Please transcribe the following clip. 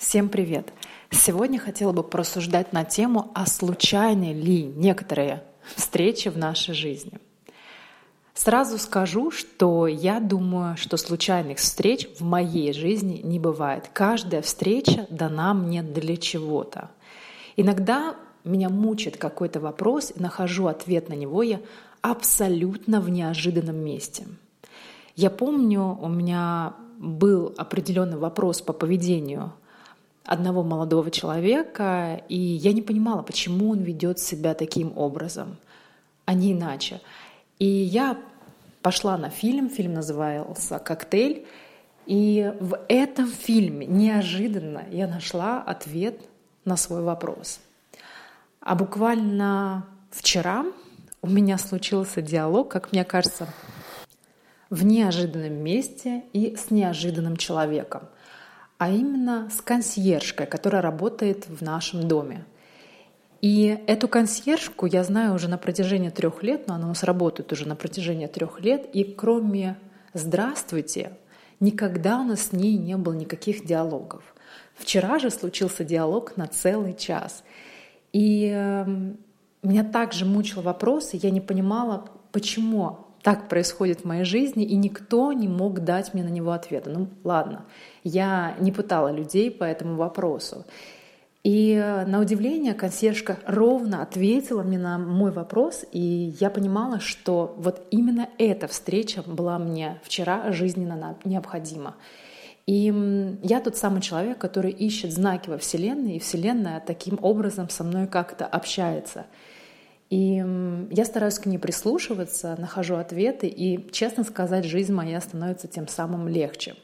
Всем привет! Сегодня хотела бы порассуждать на тему, а случайны ли некоторые встречи в нашей жизни. Сразу скажу, что я думаю, что случайных встреч в моей жизни не бывает. Каждая встреча дана мне для чего-то. Иногда меня мучает какой-то вопрос, и нахожу ответ на него я абсолютно в неожиданном месте. Я помню, у меня был определенный вопрос по поведению одного молодого человека, и я не понимала, почему он ведет себя таким образом, а не иначе. И я пошла на фильм, фильм назывался «Коктейль», и в этом фильме неожиданно я нашла ответ на свой вопрос. А буквально вчера у меня случился диалог, как мне кажется, в неожиданном месте и с неожиданным человеком – а именно с консьержкой, которая работает в нашем доме. И эту консьержку я знаю уже на протяжении трех лет, но она у нас работает уже на протяжении трех лет, и кроме «здравствуйте», никогда у нас с ней не было никаких диалогов. Вчера же случился диалог на целый час. И эм, меня также мучил вопрос, и я не понимала, почему так происходит в моей жизни, и никто не мог дать мне на него ответа. Ну ладно, я не пытала людей по этому вопросу. И э, на удивление консьержка ровно ответила мне на мой вопрос, и я понимала, что вот именно эта встреча была мне вчера жизненно необходима. И я тот самый человек, который ищет знаки во Вселенной, и Вселенная таким образом со мной как-то общается — и я стараюсь к ней прислушиваться, нахожу ответы, и, честно сказать, жизнь моя становится тем самым легче.